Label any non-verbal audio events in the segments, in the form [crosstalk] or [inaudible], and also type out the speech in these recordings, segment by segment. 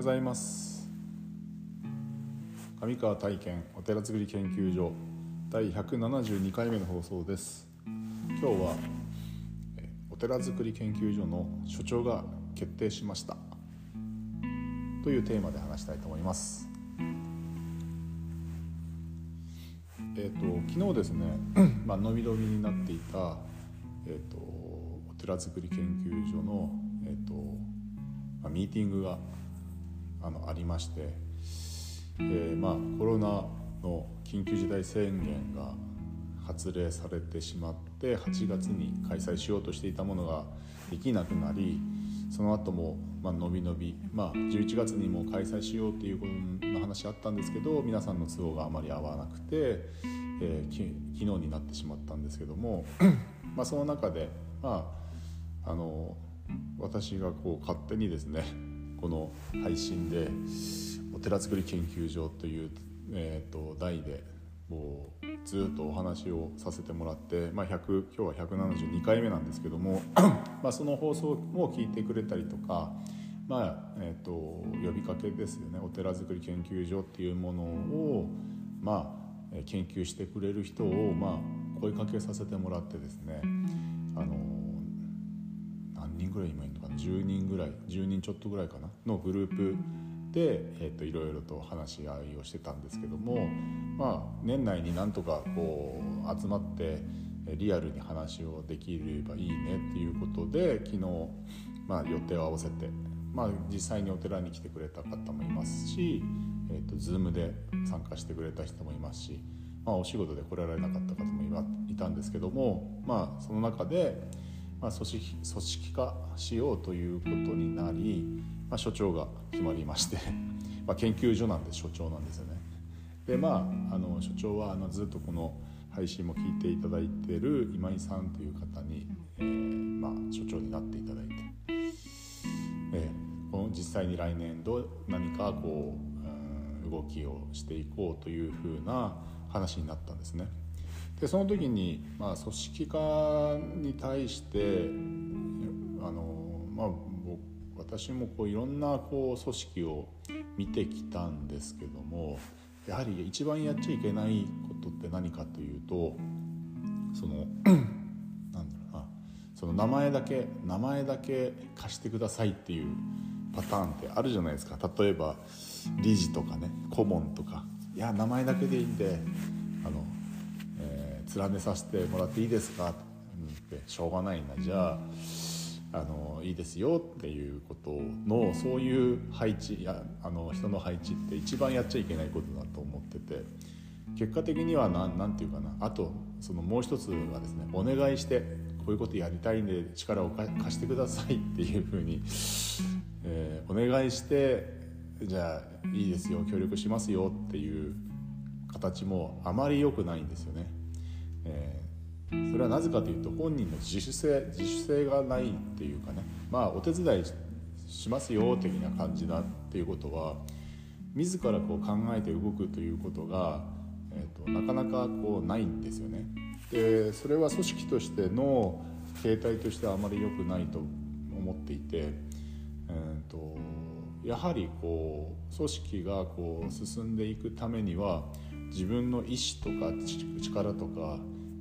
ございます。上川体験お寺づくり研究所第172回目の放送です。今日はお寺づくり研究所の所長が決定しました。というテーマで話したいと思います。えっ、ー、と昨日ですね [clears throat] まあ伸び伸びになっていたえっ、ー、とお寺づくり研究所のえっ、ー、とまあ、ミーティングがあのありまして、えー、まあ、コロナの緊急事態宣言が発令されてしまって8月に開催しようとしていたものができなくなりその後もまあ伸び伸び、まあ、11月にも開催しようっていうことの話あったんですけど皆さんの都合があまり合わなくて、えー、昨日になってしまったんですけども [clears throat] まあその中で、まあ、あの私がこう勝手にですねこの配信でお寺づくり研究所という、えーと、題でこうずっとお話をさせてもらって、まあ、100今日は172回目なんですけども [clears throat] まあその放送も聞いてくれたりとか、まあえーと、呼びかけですよね。お寺づくり研究所っていうものを、まあ、研究してくれる人を、まあ、声かけさせてもらってですね。あの何人ぐらい今いるのかな。10人ぐらい10人ちょっとぐらいかな？のグループで、えーと、いろいろと話し合いをしてたんですけども、まあ、年内になんとかこう集まってリアルに話をできればいいねっていうことで昨日、まあ、予定を合わせて、まあ、実際にお寺に来てくれた方もいますし、えーと、Zoom で参加してくれた人もいますし、まあ、お仕事で来られなかった方もいたんですけども、まあ、その中で、まあ、組織組織化しようということになりまあ、所長が決まりまして [laughs] まあ研究所なんで所長なんですよね。でまああの所長はあのずっとこの配信も聞いていただいてる今井さんという方に、えーまあ、所長になっていただいて、えー、この実際に来年度何かこう、うん、動きをしていこうというふうな話になったんですね。でその時に、まあ、組織化に対してあの、まあ、私もこういろんなこう組織を見てきたんですけどもやはり一番やっちゃいけないことって何かというとその [clears throat] なんだろうなその名前だけ名前だけ貸してくださいっていうパターンってあるじゃないですか。例えば理事とかね顧問とか。いや名前だけでいいんで、連ねさせてもらっていいですか？ってしょうがないな。じゃああのいいですよっていうことのそういう配置やあの人の配置って一番やっちゃいけないことだと思ってて結果的には何て言うかな。あとそのもう一つはですねお願いしてこういうことやりたいんで力を貸してくださいっていうふうに、えー、お願いしてじゃあいいですよ協力しますよっていう形もあまり良くないんですよね。えーそれはなぜかというと本人の自主性自主性がないっていうかねまあお手伝いしますよ的な感じだっていうことは自らこう考えて動くということが、えーと、なかなかこうないんですよね。でそれは組織としての形態としてはあまり良くないと思っていて、えーと、やはりこう組織がこう進んでいくためには自分の意思とか力とか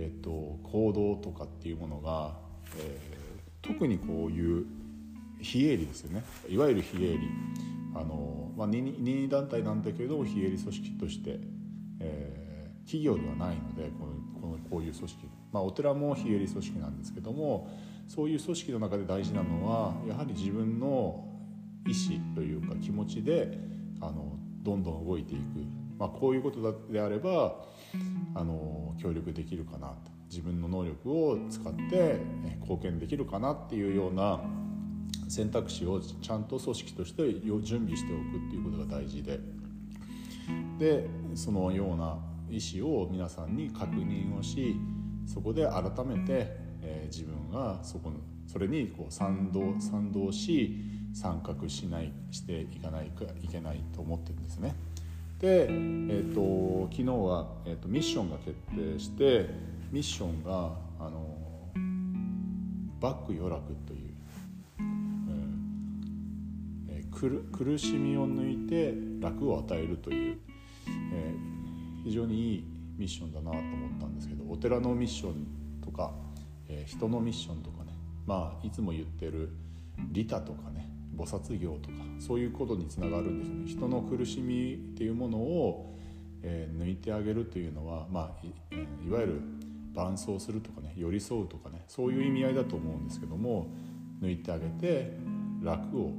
えーと、行動とかっていうものが、えー、特にこういう非営利ですよね。いわゆる非営利。あの、まあ、任意団体なんだけれども非営利組織として、えー、企業ではないのでこのこのこういう組織、まあ、お寺も非営利組織なんですけどもそういう組織の中で大事なのはやはり自分の意思というか気持ちであのどんどん動いていく、まあ、こういうことであればあの協力できるかなと自分の能力を使って貢献できるかなっていうような選択肢をちゃんと組織として準備しておくっていうことが大事ででそのような意思を皆さんに確認をしそこで改めて、えー、自分がそこそれにこう賛同賛同し参画しないしていかないかいけないと思ってるんですね。で、えーと、昨日は、えーと、ミッションが決定してミッションがあのバック余楽という、えー、苦しみを抜いて楽を与えるという、えー、非常にいいミッションだなと思ったんですけどお寺のミッションとか、えー、人のミッションとかねまあいつも言ってる利他とかね菩薩業とかそういうことにつながるんですね。人の苦しみっていうものを、えー、抜いてあげるというのは、まあ、いいわゆる伴走するとかね寄り添うとかねそういう意味合いだと思うんですけども抜いてあげて楽を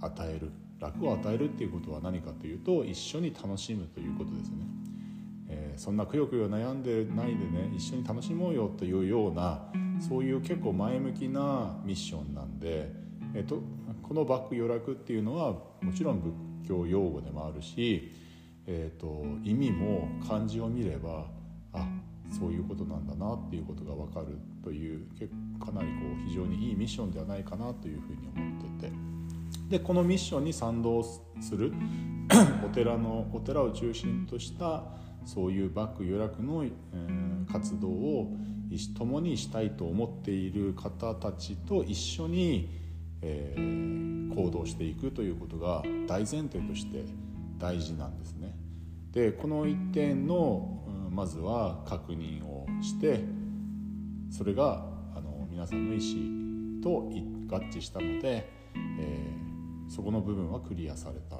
与える。楽を与えるっていうことは何かというと一緒に楽しむということですね、えー、そんなくよくよ悩んでないでね一緒に楽しもうよというようなそういう結構前向きなミッションなんで、えーと、このバック余楽っていうのはもちろん仏教用語でもあるし、えーと、意味も漢字を見ればあそういうことなんだなっていうことが分かるというかなりこう非常にいいミッションではないかなというふうに思ってて。でこのミッションに賛同する [coughs] お寺のお寺を中心としたそういうバック予約の、えー、活動を共にしたいと思っている方たちと一緒に、えー、行動していくということが大前提として大事なんですね。でこの一点の、うん、まずは確認をしてそれがあの皆さんの意思と合致したので、えー、そこの部分はクリアされた、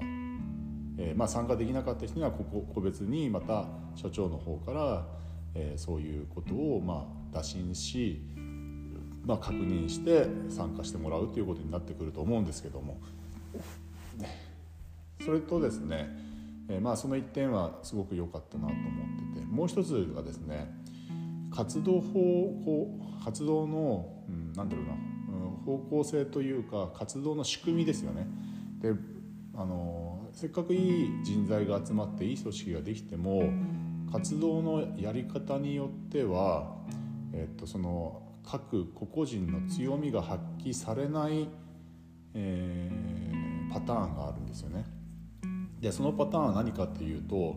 えー、まあ、参加できなかった人にはここ個別にまた所長の方から、え、そういうことをまあ打診し、まあ、確認して参加してもらうということになってくると思うんですけどもそれとですね、えまあ、その一点はすごく良かったなと思っててもう一つはですね活動法活動の、うん、なんだろうな、うん、方向性というか活動の仕組みですよね。であのせっかくいい人材が集まっていい組織ができても活動のやり方によっては、えっと、その各個々人の強みが発揮されない、えー、パターンがあるんですよね。でそのパターンは何かっていうと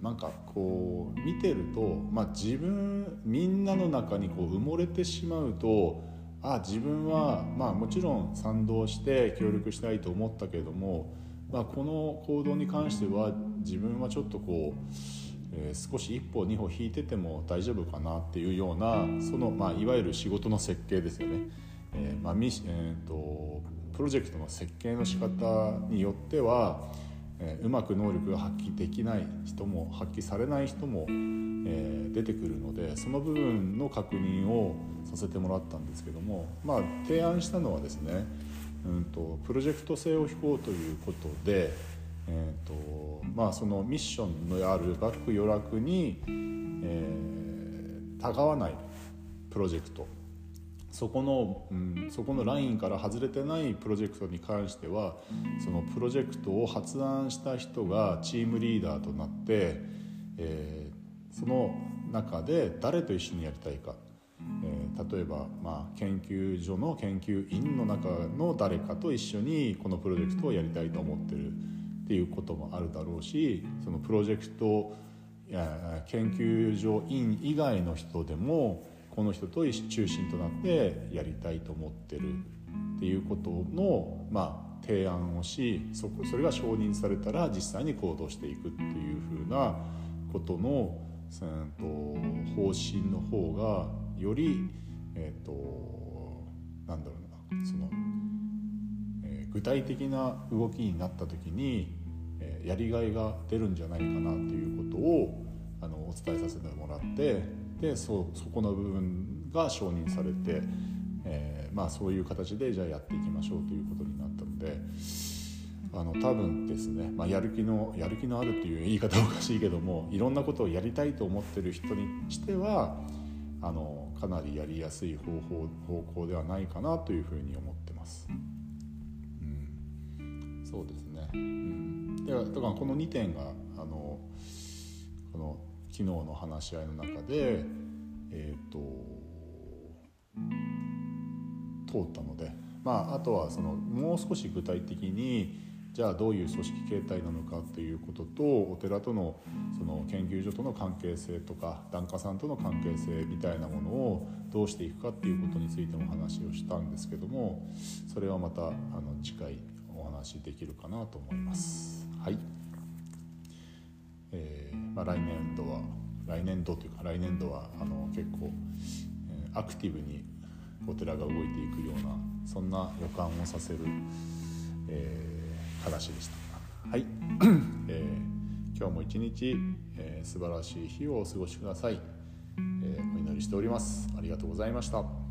なんかこう見てると、まあ、自分みんなの中にこう埋もれてしまうとあ自分は、まあ、もちろん賛同して協力したいと思ったけれども、まあ、この行動に関しては自分はちょっとこう、えー、少し一歩二歩引いてても大丈夫かなっていうようなその、まあ、いわゆる仕事の設計ですよね。えーまあえーとプロジェクトの設計の仕方によってはえー、うまく能力が発揮できない人も発揮されない人も、えー、出てくるのでその部分の確認をさせてもらったんですけども、まあ、提案したのはですね、うんと、プロジェクト性を引こうということで、えーとまあ、そのミッションのあるバック余楽に、えー、たがわないプロジェクト。そこの、うん、そこのラインから外れてないプロジェクトに関してはそのプロジェクトを発案した人がチームリーダーとなって、えー、その中で誰と一緒にやりたいか、えー、例えば、まあ、研究所の研究員の中の誰かと一緒にこのプロジェクトをやりたいと思ってる。っていうこともあるだろうしそのプロジェクトや研究所員以外の人でもこの人と中心となってやりたいと思ってるっていうことの、まあ、提案をしそそれが承認されたら実際に行動していくっていうふうなことの、と、方針の方がより、えーと、なんだろうなその、具体的な動きになった時に、え、やりがいが出るんじゃないかなということをあのお伝えさせてもらってでそそこの部分が承認されて、えー、まあ、そういう形でじゃあやっていきましょうということになったのであの多分ですね、まあ、やる気のやる気のあるっていう言い方はおかしいけどもいろんなことをやりたいと思ってる人にしてはあのかなりやりやすい方法方向ではないかなというふうに思ってます。そうですね、うん、だからこの2点があのこの昨日の話し合いの中で、えーと、通ったので、まあ、あとはそのもう少し具体的にじゃあどういう組織形態なのかということとお寺とのその研究所との関係性とか檀家さんとの関係性みたいなものをどうしていくかっていうことについても話をしたんですけどもそれはまたあの次回話できるかなと思います。はい。えー、まあ、来年度は来年度というか来年度はあの結構、えー、アクティブにお寺が動いていくようなそんな予感をさせる、えー、話でした。はい、[clears throat] えー、今日も一日、えー、素晴らしい日をお過ごしください、えー、お祈りしております。ありがとうございました。